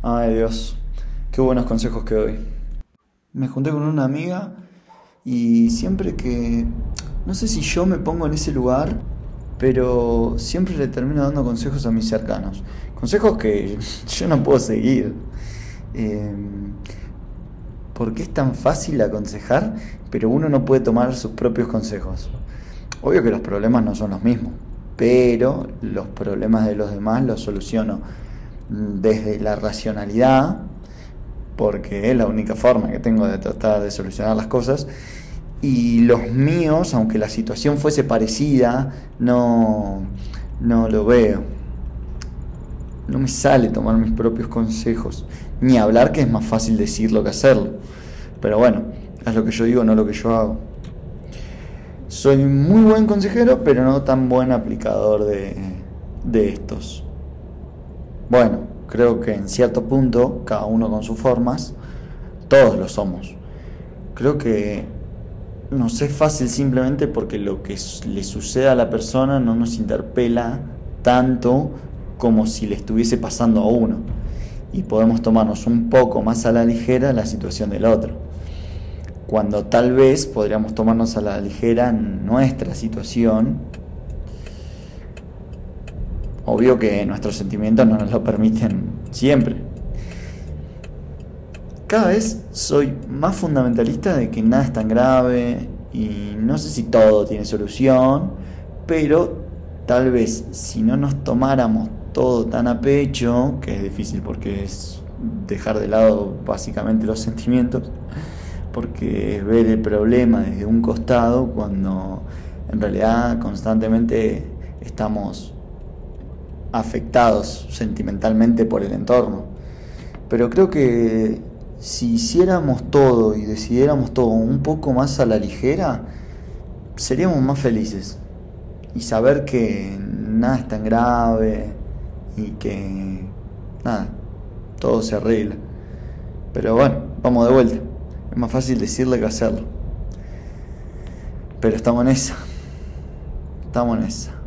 Ay Dios, qué buenos consejos que doy. Me junté con una amiga y siempre que... No sé si yo me pongo en ese lugar, pero siempre le termino dando consejos a mis cercanos. Consejos que yo no puedo seguir. Eh, porque es tan fácil aconsejar, pero uno no puede tomar sus propios consejos. Obvio que los problemas no son los mismos, pero los problemas de los demás los soluciono desde la racionalidad, porque es la única forma que tengo de tratar de solucionar las cosas, y los míos, aunque la situación fuese parecida, no, no lo veo. No me sale tomar mis propios consejos, ni hablar que es más fácil decirlo que hacerlo. Pero bueno, es lo que yo digo, no lo que yo hago. Soy muy buen consejero, pero no tan buen aplicador de, de estos. Bueno, creo que en cierto punto, cada uno con sus formas, todos lo somos. Creo que nos es fácil simplemente porque lo que le sucede a la persona no nos interpela tanto como si le estuviese pasando a uno. Y podemos tomarnos un poco más a la ligera la situación del otro. Cuando tal vez podríamos tomarnos a la ligera nuestra situación Obvio que nuestros sentimientos no nos lo permiten siempre. Cada vez soy más fundamentalista de que nada es tan grave y no sé si todo tiene solución, pero tal vez si no nos tomáramos todo tan a pecho, que es difícil porque es dejar de lado básicamente los sentimientos, porque es ver el problema desde un costado cuando en realidad constantemente estamos afectados sentimentalmente por el entorno. Pero creo que si hiciéramos todo y decidiéramos todo un poco más a la ligera, seríamos más felices. Y saber que nada es tan grave y que nada, todo se arregla. Pero bueno, vamos de vuelta. Es más fácil decirle que hacerlo. Pero estamos en esa. Estamos en esa.